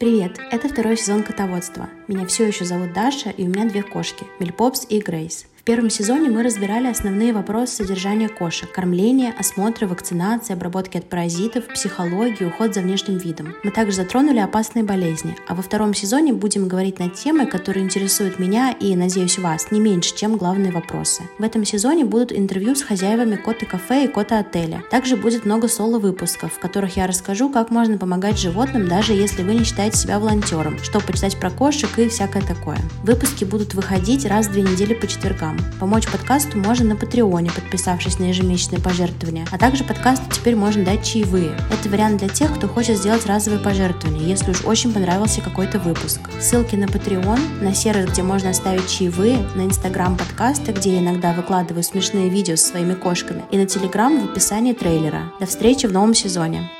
Привет, это второй сезон котоводства. Меня все еще зовут Даша, и у меня две кошки – Мельпопс и Грейс. Первом сезоне мы разбирали основные вопросы содержания кошек – кормление, осмотры, вакцинации, обработки от паразитов, психологию, уход за внешним видом. Мы также затронули опасные болезни, а во втором сезоне будем говорить на темы, которые интересуют меня и, надеюсь, вас не меньше, чем главные вопросы. В этом сезоне будут интервью с хозяевами кота-кафе и кота-отеля. Также будет много соло-выпусков, в которых я расскажу, как можно помогать животным, даже если вы не считаете себя волонтером, что почитать про кошек и всякое такое. Выпуски будут выходить раз в две недели по четвергам. Помочь подкасту можно на Патреоне, подписавшись на ежемесячные пожертвования, а также подкасту теперь можно дать чаевые. Это вариант для тех, кто хочет сделать разовые пожертвования, если уж очень понравился какой-то выпуск. Ссылки на Patreon, на сервис, где можно оставить чаевые, на Инстаграм подкаста, где я иногда выкладываю смешные видео со своими кошками, и на Телеграм в описании трейлера. До встречи в новом сезоне!